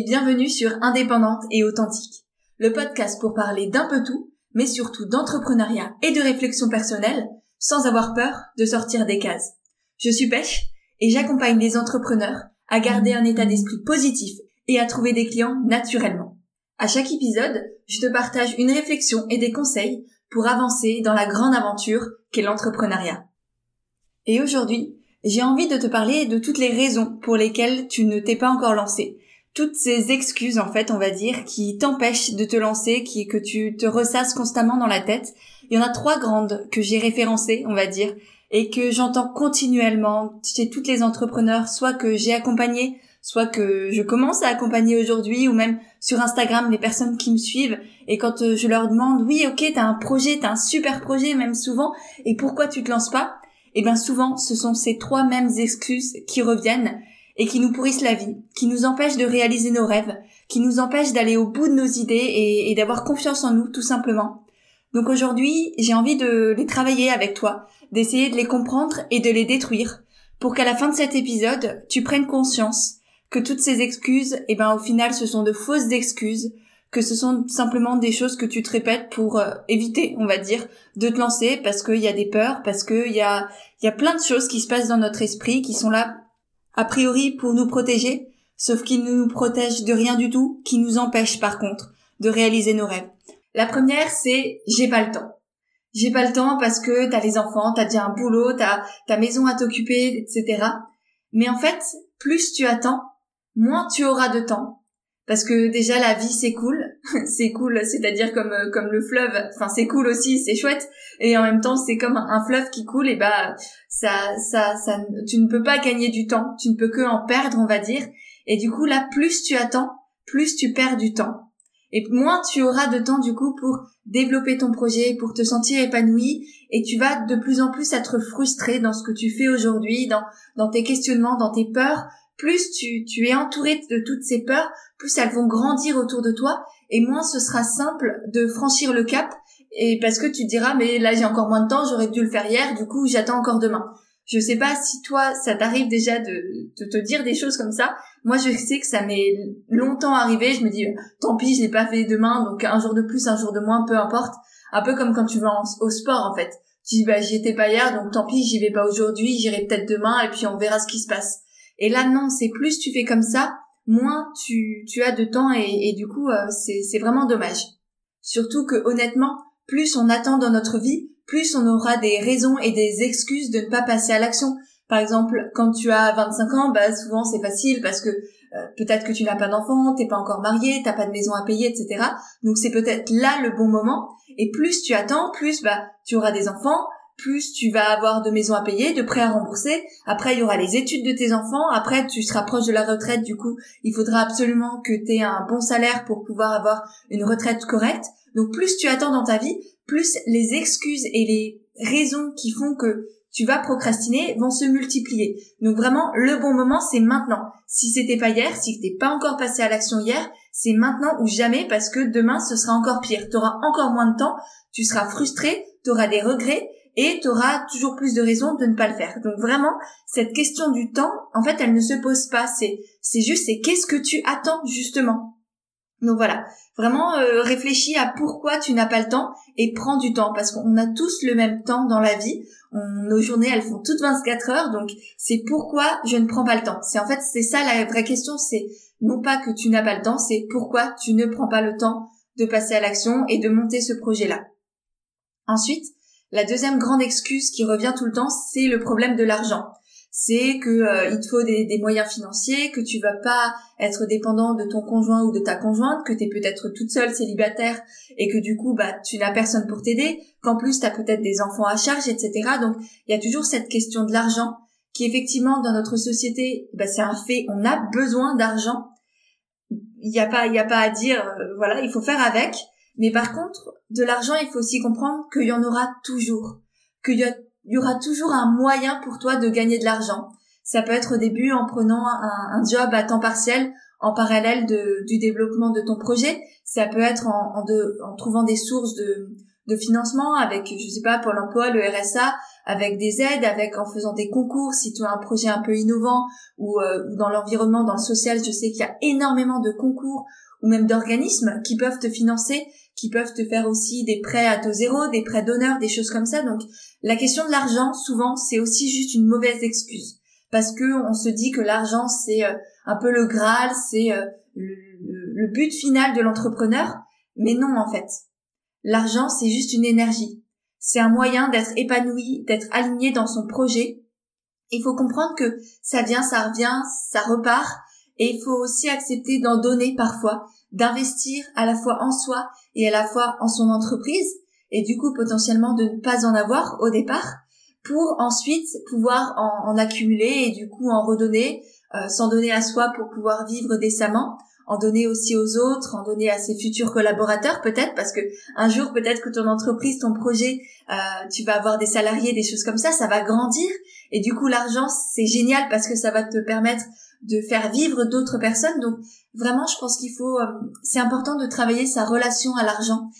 et bienvenue sur Indépendante et Authentique, le podcast pour parler d'un peu tout, mais surtout d'entrepreneuriat et de réflexion personnelle, sans avoir peur de sortir des cases. Je suis Pêche et j'accompagne les entrepreneurs à garder un état d'esprit positif et à trouver des clients naturellement. À chaque épisode, je te partage une réflexion et des conseils pour avancer dans la grande aventure qu'est l'entrepreneuriat. Et aujourd'hui, j'ai envie de te parler de toutes les raisons pour lesquelles tu ne t'es pas encore lancé. Toutes ces excuses, en fait, on va dire, qui t'empêchent de te lancer, qui, que tu te ressasses constamment dans la tête. Il y en a trois grandes que j'ai référencées, on va dire, et que j'entends continuellement chez toutes les entrepreneurs, soit que j'ai accompagné, soit que je commence à accompagner aujourd'hui, ou même sur Instagram, les personnes qui me suivent, et quand euh, je leur demande, oui, ok, t'as un projet, t'as un super projet, même souvent, et pourquoi tu te lances pas? eh bien souvent ce sont ces trois mêmes excuses qui reviennent et qui nous pourrissent la vie, qui nous empêchent de réaliser nos rêves, qui nous empêchent d'aller au bout de nos idées et, d'avoir confiance en nous tout simplement. Donc aujourd'hui, j'ai envie de les travailler avec toi, d'essayer de les comprendre et de les détruire, pour qu'à la fin de cet épisode, tu prennes conscience que toutes ces excuses, eh ben au final, ce sont de fausses excuses, que ce sont simplement des choses que tu te répètes pour euh, éviter, on va dire, de te lancer parce qu'il y a des peurs, parce qu'il y a, y a plein de choses qui se passent dans notre esprit qui sont là, a priori, pour nous protéger, sauf qu'ils ne nous protègent de rien du tout, qui nous empêchent par contre de réaliser nos rêves. La première, c'est j'ai pas le temps. J'ai pas le temps parce que t'as les enfants, t'as déjà un boulot, t'as ta maison à t'occuper, etc. Mais en fait, plus tu attends, moins tu auras de temps parce que déjà la vie c'est cool, c'est cool, c'est-à-dire comme euh, comme le fleuve, enfin c'est cool aussi, c'est chouette, et en même temps c'est comme un fleuve qui coule, et bah ça ça ça, tu ne peux pas gagner du temps, tu ne peux que en perdre on va dire, et du coup là plus tu attends, plus tu perds du temps, et moins tu auras de temps du coup pour développer ton projet, pour te sentir épanoui, et tu vas de plus en plus être frustré dans ce que tu fais aujourd'hui, dans dans tes questionnements, dans tes peurs, plus tu, tu es entouré de toutes ces peurs, plus elles vont grandir autour de toi et moins ce sera simple de franchir le cap et parce que tu diras mais là j'ai encore moins de temps, j'aurais dû le faire hier, du coup j'attends encore demain. Je sais pas si toi ça t'arrive déjà de, te dire des choses comme ça. Moi je sais que ça m'est longtemps arrivé, je me dis tant pis, je l'ai pas fait demain donc un jour de plus, un jour de moins, peu importe. Un peu comme quand tu vas au sport en fait. Tu dis bah j'y étais pas hier donc tant pis, j'y vais pas aujourd'hui, j'irai peut-être demain et puis on verra ce qui se passe. Et là, non, c'est plus tu fais comme ça, moins tu, tu as de temps et, du coup, euh, c'est vraiment dommage. Surtout que honnêtement, plus on attend dans notre vie, plus on aura des raisons et des excuses de ne pas passer à l'action. Par exemple, quand tu as 25 ans, bah souvent c'est facile parce que euh, peut-être que tu n'as pas d'enfant, t'es pas encore marié, t'as pas de maison à payer, etc. Donc c'est peut-être là le bon moment. Et plus tu attends, plus bah tu auras des enfants, plus tu vas avoir de maisons à payer, de prêts à rembourser. Après, il y aura les études de tes enfants. Après, tu seras proche de la retraite. Du coup, il faudra absolument que tu aies un bon salaire pour pouvoir avoir une retraite correcte. Donc, plus tu attends dans ta vie, plus les excuses et les raisons qui font que tu vas procrastiner vont se multiplier. Donc vraiment, le bon moment, c'est maintenant. Si c'était pas hier, si t'es pas encore passé à l'action hier, c'est maintenant ou jamais parce que demain, ce sera encore pire. Tu auras encore moins de temps, tu seras frustré, tu auras des regrets et tu auras toujours plus de raisons de ne pas le faire. Donc vraiment, cette question du temps, en fait, elle ne se pose pas. C'est, c'est juste, c'est qu'est-ce que tu attends justement? Donc voilà, vraiment euh, réfléchis à pourquoi tu n'as pas le temps et prends du temps parce qu'on a tous le même temps dans la vie. nos journées, elles font toutes 24 heures, donc c'est pourquoi je ne prends pas le temps. C'est en fait, c'est ça la vraie question, c'est non pas que tu n'as pas le temps, c'est pourquoi tu ne prends pas le temps de passer à l'action et de monter ce projet-là. Ensuite, la deuxième grande excuse qui revient tout le temps, c'est le problème de l'argent. C'est que euh, il te faut des, moyens financiers, que tu vas pas être dépendant de ton conjoint ou de ta conjointe, que tu es peut-être toute seule célibataire et que du coup bah tu n'as personne pour t'aider, qu'en plus tu as peut-être des enfants à charge, etc. Donc il y a toujours cette question de l'argent qui effectivement dans notre société, bah, c'est un fait, on a besoin d'argent. Il n'y a pas, il y a pas à dire, euh, voilà, il faut faire avec. Mais par contre, de l'argent, il faut aussi comprendre qu'il y en aura toujours, qu'il y, aura toujours un moyen pour toi de gagner de l'argent. Ça peut être au début en prenant un, job à temps partiel en parallèle du développement de ton projet. Ça peut être en, trouvant des sources de, financement avec, je sais pas, pour l'emploi, le RSA, avec des aides, avec en faisant des concours si tu as un projet un peu innovant ou, euh, ou dans l'environnement, dans le social, je sais qu'il y a énormément de concours ou même d'organismes qui peuvent te financer, qui peuvent te faire aussi des prêts à taux zéro, des prêts d'honneur, des choses comme ça. Donc la question de l'argent, souvent, c'est aussi juste une mauvaise excuse parce que on se dit que l'argent c'est euh, un peu le graal, c'est euh, le, but final de l'entrepreneur, mais non en fait. L'argent c'est juste une énergie. C'est un moyen d'être épanoui, d'être aligné dans son projet. Il faut comprendre que ça vient, ça revient, ça repart, et il faut aussi accepter d'en donner parfois, d'investir à la fois en soi et à la fois en son entreprise, et du coup potentiellement de ne pas en avoir au départ, pour ensuite pouvoir en, accumuler et du coup en redonner, euh, s'en donner à soi pour pouvoir vivre décemment, en donner aussi aux autres, en donner à ses futurs collaborateurs peut-être, parce que un jour peut-être que ton entreprise, ton projet, euh, tu vas avoir des salariés, des choses comme ça, ça va grandir et du coup l'argent c'est génial parce que ça va te permettre de faire vivre d'autres personnes. Donc vraiment, je pense qu'il faut, euh, c'est important de travailler sa relation à l'argent.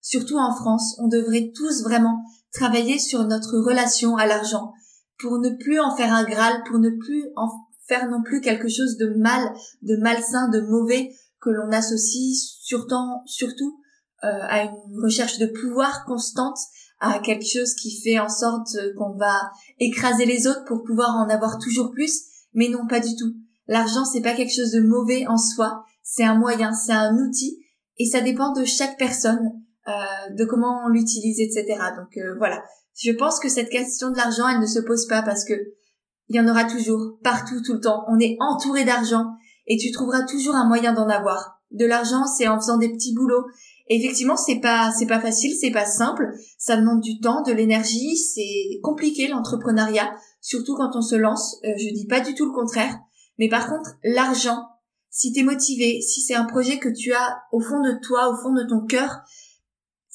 Surtout en France, on devrait tous vraiment travailler sur notre relation à l'argent pour ne plus en faire un graal, pour ne plus en faire non plus quelque chose de mal, de malsain, de mauvais que l'on associe surtout, surtout euh, à une recherche de pouvoir constante, à quelque chose qui fait en sorte qu'on va écraser les autres pour pouvoir en avoir toujours plus, mais non pas du tout. L'argent c'est pas quelque chose de mauvais en soi, c'est un moyen, c'est un outil et ça dépend de chaque personne euh, de comment on l'utilise, etc. Donc euh, voilà, je pense que cette question de l'argent, elle ne se pose pas parce que il y en aura toujours, partout, tout le temps. On est entouré d'argent et tu trouveras toujours un moyen d'en avoir. De l'argent, c'est en faisant des petits boulots. effectivement, c'est pas, c'est pas facile, c'est pas simple. Ça demande du temps, de l'énergie. C'est compliqué l'entrepreneuriat, surtout quand on se lance. Euh, je dis pas du tout le contraire. Mais par contre, l'argent, si t'es motivé, si c'est un projet que tu as au fond de toi, au fond de ton cœur,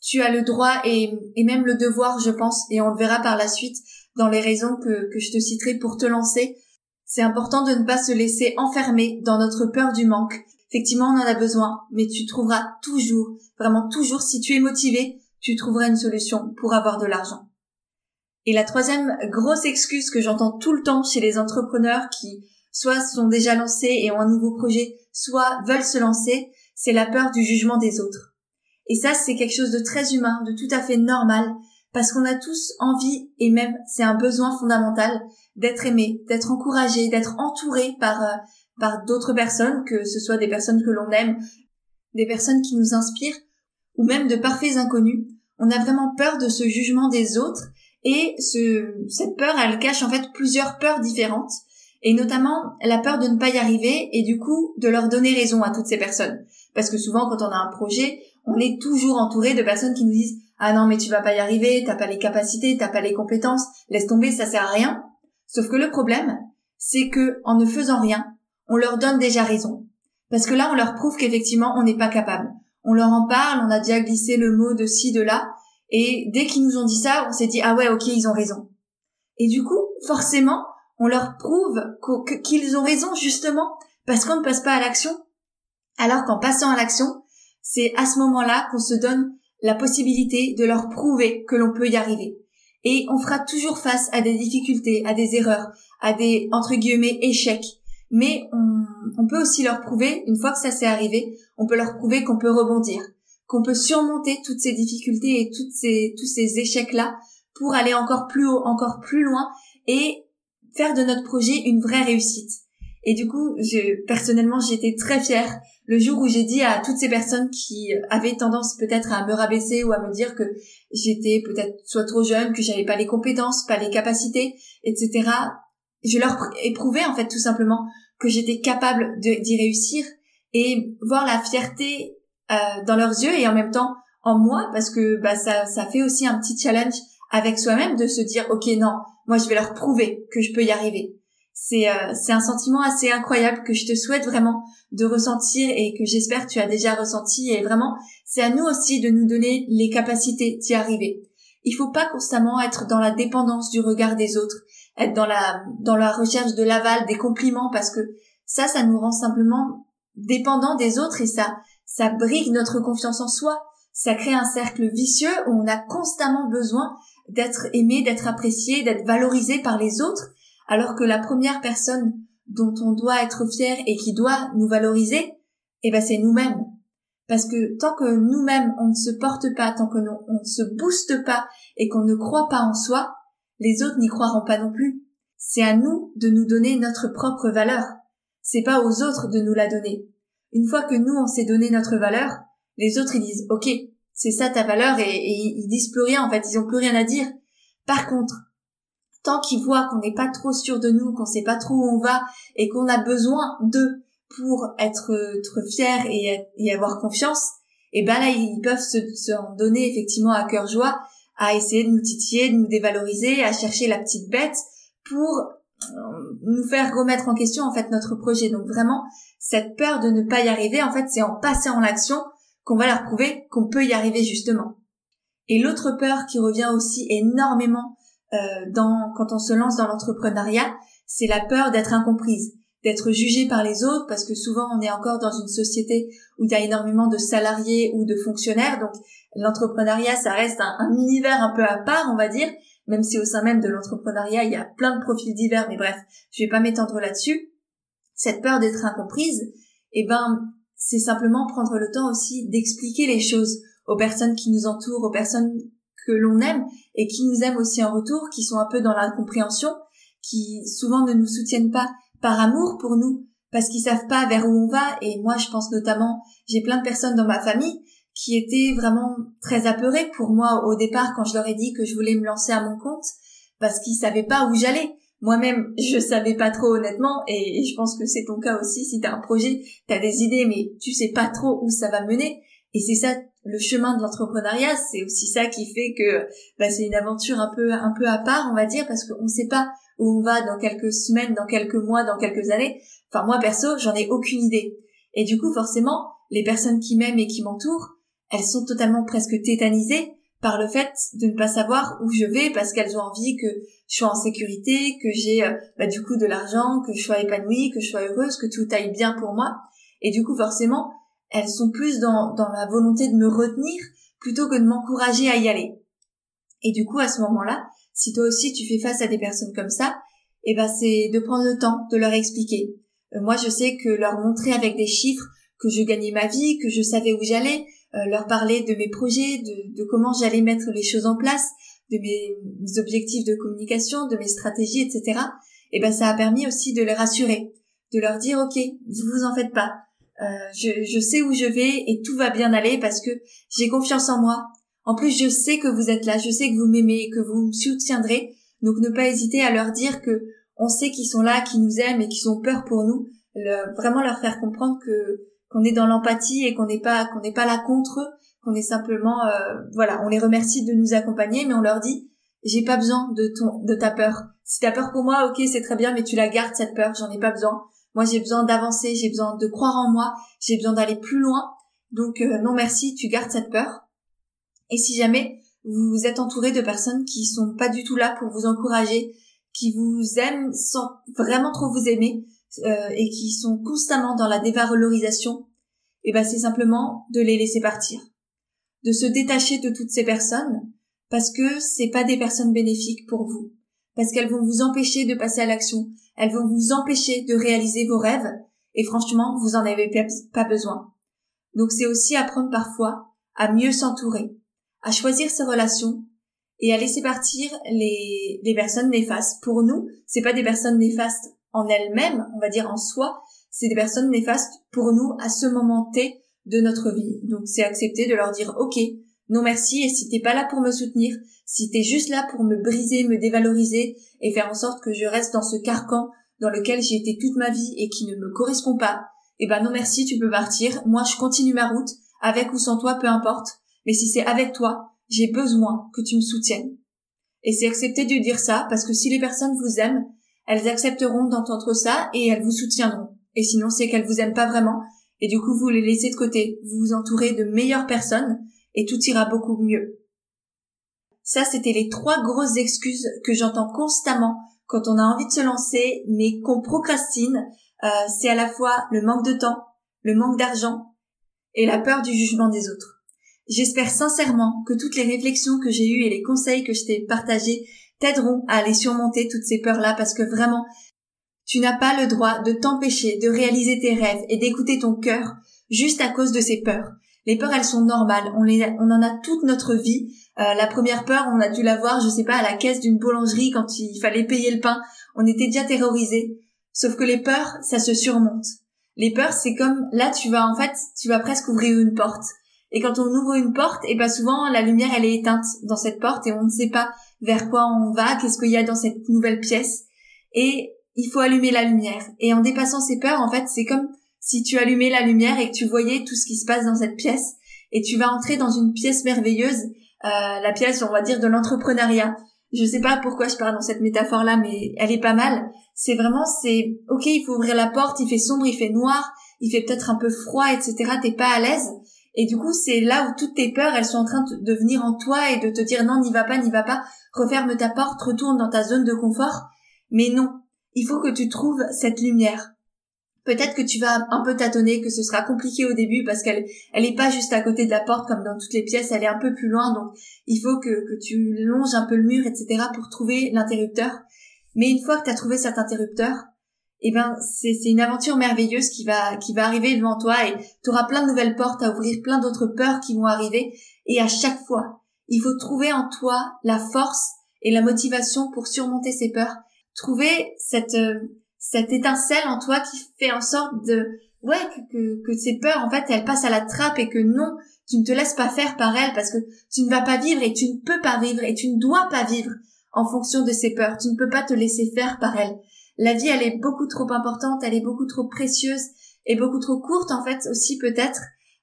tu as le droit et, même le devoir, je pense, et on le verra par la suite dans les raisons que, que je te citerai pour te lancer. C'est important de ne pas se laisser enfermer dans notre peur du manque. Effectivement, on en a besoin, mais tu trouveras toujours, vraiment toujours, si tu es motivé, tu trouveras une solution pour avoir de l'argent. Et la troisième grosse excuse que j'entends tout le temps chez les entrepreneurs qui soit sont déjà lancés et ont un nouveau projet, soit veulent se lancer, c'est la peur du jugement des autres. Et ça, c'est quelque chose de très humain, de tout à fait normal, parce qu'on a tous envie, et même c'est un besoin fondamental, d'être aimé, d'être encouragé, d'être entouré par, euh, par d'autres personnes, que ce soit des personnes que l'on aime, des personnes qui nous inspirent, ou même de parfaits inconnus. On a vraiment peur de ce jugement des autres, et ce, cette peur, elle cache en fait plusieurs peurs différentes, et notamment la peur de ne pas y arriver, et du coup de leur donner raison à toutes ces personnes. Parce que souvent, quand on a un projet, on est toujours entouré de personnes qui nous disent ah non mais tu vas pas y arriver, t'as pas les capacités, t'as pas les compétences, laisse tomber, ça sert à rien. Sauf que le problème, c'est que en ne faisant rien, on leur donne déjà raison. Parce que là, on leur prouve qu'effectivement, on n'est pas capable. On leur en parle, on a déjà glissé le mot de ci, de là, et dès qu'ils nous ont dit ça, on s'est dit ah ouais, ok, ils ont raison. Et du coup, forcément, on leur prouve qu'ils ont raison justement parce qu'on ne passe pas à l'action. Alors qu'en passant à l'action, c'est à ce moment-là qu'on se donne la possibilité de leur prouver que l'on peut y arriver. Et on fera toujours face à des difficultés, à des erreurs, à des, entre guillemets, échecs. Mais on, peut aussi leur prouver, une fois que ça s'est arrivé, on peut leur prouver qu'on peut rebondir, qu'on peut surmonter toutes ces difficultés et toutes ces, tous ces échecs-là pour aller encore plus haut, encore plus loin et faire de notre projet une vraie réussite. Et du coup, je, personnellement, j'étais très fière le jour où j'ai dit à toutes ces personnes qui avaient tendance peut-être à me rabaisser ou à me dire que j'étais peut-être soit trop jeune, que j'avais pas les compétences, pas les capacités, etc. Je leur éprouvais en fait tout simplement que j'étais capable d'y réussir et voir la fierté euh, dans leurs yeux et en même temps en moi parce que bah ça ça fait aussi un petit challenge avec soi-même de se dire ok non moi je vais leur prouver que je peux y arriver c'est euh, c'est un sentiment assez incroyable que je te souhaite vraiment de ressentir et que j'espère tu as déjà ressenti et vraiment c'est à nous aussi de nous donner les capacités d'y arriver. Il faut pas constamment être dans la dépendance du regard des autres, être dans la dans la recherche de l'aval, des compliments parce que ça ça nous rend simplement dépendants des autres et ça ça brigue notre confiance en soi. ça crée un cercle vicieux où on a constamment besoin d'être aimé, d'être apprécié, d'être valorisé par les autres, alors que la première personne dont on doit être fier et qui doit nous valoriser, eh ben c'est nous-mêmes. Parce que tant que nous-mêmes on ne se porte pas, tant que on ne se booste pas et qu'on ne croit pas en soi, les autres n'y croiront pas non plus. C'est à nous de nous donner notre propre valeur. C'est pas aux autres de nous la donner. Une fois que nous on s'est donné notre valeur, les autres ils disent ok, c'est ça ta valeur et, ils disent plus rien en fait, ils ont plus rien à dire. Par contre, tant qu'ils voient qu'on n'est pas trop sûr de nous, qu'on sait pas trop où on va et qu'on a besoin d'eux pour être, être fier et, avoir confiance, et eh ben là ils peuvent se, se donner effectivement à cœur joie à essayer de nous titiller, de nous dévaloriser, à chercher la petite bête pour euh, nous faire remettre en question en fait notre projet. Donc vraiment, cette peur de ne pas y arriver, en fait, c'est en passant en l'action qu'on va leur prouver qu'on peut y arriver justement. Et l'autre peur qui revient aussi énormément euh, quand on se lance dans l'entrepreneuriat, c'est la peur d'être incomprise, d'être jugée par les autres, parce que souvent on est encore dans une société où il y a énormément de salariés ou de fonctionnaires, donc l'entrepreneuriat ça reste un, un univers un peu à part, on va dire, même si au sein même de l'entrepreneuriat, il y a plein de profils divers, mais bref, je vais pas m'étendre là-dessus. Cette peur d'être incomprise, eh ben, c'est simplement prendre le temps aussi d'expliquer les choses aux personnes qui nous entourent, aux personnes que l'on aime et qui nous aiment aussi en retour, qui sont un peu dans l'incompréhension, qui souvent ne nous soutiennent pas par amour pour nous, parce qu'ils savent pas vers où on va. Et moi, je pense notamment, j'ai plein de personnes dans ma famille qui étaient vraiment très apeurés pour moi au départ quand je leur ai dit que je voulais me lancer à mon compte parce qu'ils savaient pas où j'allais. Moi-même, je savais pas trop honnêtement et je pense que c'est ton cas aussi. Si t'as un projet, t'as des idées, mais tu sais pas trop où ça va mener. Et c'est ça le chemin de l'entrepreneuriat. C'est aussi ça qui fait que bah, c'est une aventure un peu un peu à part, on va dire, parce qu'on sait pas où on va dans quelques semaines, dans quelques mois, dans quelques années. Enfin moi perso, j'en ai aucune idée. Et du coup, forcément, les personnes qui m'aiment et qui m'entourent, elles sont totalement presque tétanisées par le fait de ne pas savoir où je vais parce qu'elles ont envie que je sois en sécurité, que j'ai euh, bah, du coup de l'argent, que je sois épanouie, que je sois heureuse, que tout aille bien pour moi. Et du coup, forcément, elles sont plus dans, dans la volonté de me retenir plutôt que de m'encourager à y aller. Et du coup, à ce moment-là, si toi aussi tu fais face à des personnes comme ça, eh ben c'est de prendre le temps de leur expliquer. Euh, moi, je sais que leur montrer avec des chiffres que je gagnais ma vie, que je savais où j'allais, leur parler de mes projets, de, de comment j'allais mettre les choses en place, de mes, objectifs de communication, de mes stratégies, etc. Et ben ça a permis aussi de les rassurer, de leur dire ok, vous en faites pas, euh, je, je sais où je vais et tout va bien aller parce que j'ai confiance en moi. En plus, je sais que vous êtes là, je sais que vous m'aimez, que vous me soutiendrez. Donc ne pas hésiter à leur dire que on sait qu'ils sont là, qu'ils nous aiment et qu'ils ont peur pour nous. vraiment leur faire comprendre que qu'on est dans l'empathie et qu'on n'est pas qu'on n'est pas là contre eux, qu'on est simplement euh, voilà, on les remercie de nous accompagner, mais on leur dit j'ai pas besoin de ton de ta peur. Si t'as peur pour moi, ok, c'est très bien, mais tu la gardes cette peur, j'en ai pas besoin. Moi, j'ai besoin d'avancer, j'ai besoin de croire en moi, j'ai besoin d'aller plus loin. Donc euh, non merci, tu gardes cette peur. Et si jamais vous êtes entouré de personnes qui sont pas du tout là pour vous encourager, qui vous aiment sans vraiment trop vous aimer, euh, et qui sont constamment dans la dévalorisation, et eh ben c'est simplement de les laisser partir, de se détacher de toutes ces personnes parce que c'est pas des personnes bénéfiques pour vous, parce qu'elles vont vous empêcher de passer à l'action, elles vont vous empêcher de réaliser vos rêves et franchement vous en avez pas besoin. Donc c'est aussi apprendre parfois à mieux s'entourer, à choisir ses relations et à laisser partir les, les personnes néfastes. Pour nous, c'est pas des personnes néfastes en elles-mêmes, on va dire en soi, c'est des personnes néfastes pour nous à ce moment T de notre vie. Donc c'est accepter de leur dire ok, non merci, et si t'es pas là pour me soutenir, si t'es juste là pour me briser, me dévaloriser et faire en sorte que je reste dans ce carcan dans lequel j'ai été toute ma vie et qui ne me correspond pas, eh ben non merci, tu peux partir, moi je continue ma route, avec ou sans toi, peu importe, mais si c'est avec toi, j'ai besoin que tu me soutiennes. Et c'est accepter de dire ça, parce que si les personnes vous aiment, elles accepteront d'entendre ça et elles vous soutiendront. Et sinon, c'est qu'elles vous aiment pas vraiment et du coup, vous les laissez de côté. Vous vous entourez de meilleures personnes et tout ira beaucoup mieux. Ça, c'était les trois grosses excuses que j'entends constamment quand on a envie de se lancer, mais qu'on procrastine. Euh, c'est à la fois le manque de temps, le manque d'argent et la peur du jugement des autres. J'espère sincèrement que toutes les réflexions que j'ai eues et les conseils que je t'ai partagés t'aideront à aller surmonter toutes ces peurs-là parce que vraiment, tu n'as pas le droit de t'empêcher de réaliser tes rêves et d'écouter ton cœur juste à cause de ces peurs. Les peurs, elles sont normales. On, les, on en a toute notre vie. Euh, la première peur, on a dû la voir, je sais pas, à la caisse d'une boulangerie quand il fallait payer le pain. On était déjà terrorisés. Sauf que les peurs, ça se surmonte. Les peurs, c'est comme là, tu vas en fait, tu vas presque ouvrir une porte. Et quand on ouvre une porte, et ben souvent la lumière elle est éteinte dans cette porte et on ne sait pas vers quoi on va, qu'est-ce qu'il y a dans cette nouvelle pièce. Et il faut allumer la lumière. Et en dépassant ces peurs, en fait, c'est comme si tu allumais la lumière et que tu voyais tout ce qui se passe dans cette pièce. Et tu vas entrer dans une pièce merveilleuse, euh, la pièce, on va dire, de l'entrepreneuriat. Je sais pas pourquoi je parle dans cette métaphore-là, mais elle est pas mal. C'est vraiment, c'est, ok, il faut ouvrir la porte, il fait sombre, il fait noir, il fait peut-être un peu froid, etc. T'es pas à l'aise. Et du coup, c'est là où toutes tes peurs, elles sont en train de venir en toi et de te dire non, n'y va pas, n'y va pas, referme ta porte, retourne dans ta zone de confort. Mais non, il faut que tu trouves cette lumière. Peut-être que tu vas un peu tâtonner, que ce sera compliqué au début parce qu'elle elle est pas juste à côté de la porte comme dans toutes les pièces, elle est un peu plus loin, donc il faut que, que tu longes un peu le mur, etc. pour trouver l'interrupteur. Mais une fois que tu as trouvé cet interrupteur, eh ben c'est une aventure merveilleuse qui va qui va arriver devant toi et tu auras plein de nouvelles portes à ouvrir, plein d'autres peurs qui vont arriver. Et à chaque fois, il faut trouver en toi la force et la motivation pour surmonter ces peurs, trouver cette euh, cette étincelle en toi qui fait en sorte de ouais que, que, que ces peurs en fait elles passent à la trappe et que non tu ne te laisses pas faire par elles parce que tu ne vas pas vivre et tu ne peux pas vivre et tu ne dois pas vivre en fonction de ces peurs. Tu ne peux pas te laisser faire par elles la vie elle est beaucoup trop importante, elle est beaucoup trop précieuse et beaucoup trop courte en fait aussi peut-être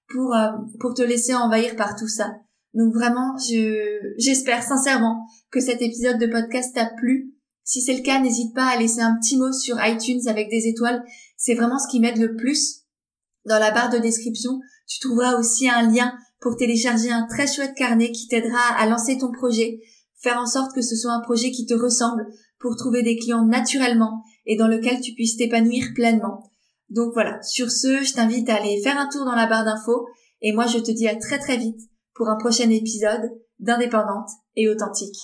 pour euh, pour te laisser envahir par tout ça. Donc vraiment, je j'espère sincèrement que cet épisode de podcast t'a plu. Si c'est le cas, n'hésite pas à laisser un petit mot sur iTunes avec des étoiles. C'est vraiment ce qui m'aide le plus. Dans la barre de description, tu trouveras aussi un lien pour télécharger un très chouette carnet qui t'aidera à lancer ton projet, faire en sorte que ce soit un projet qui te ressemble, pour trouver des clients naturellement et dans lequel tu puisses t'épanouir pleinement. Donc voilà, sur ce, je t'invite à aller faire un tour dans la barre d'infos et moi je te dis à très très vite pour un prochain épisode d'Indépendante et authentique.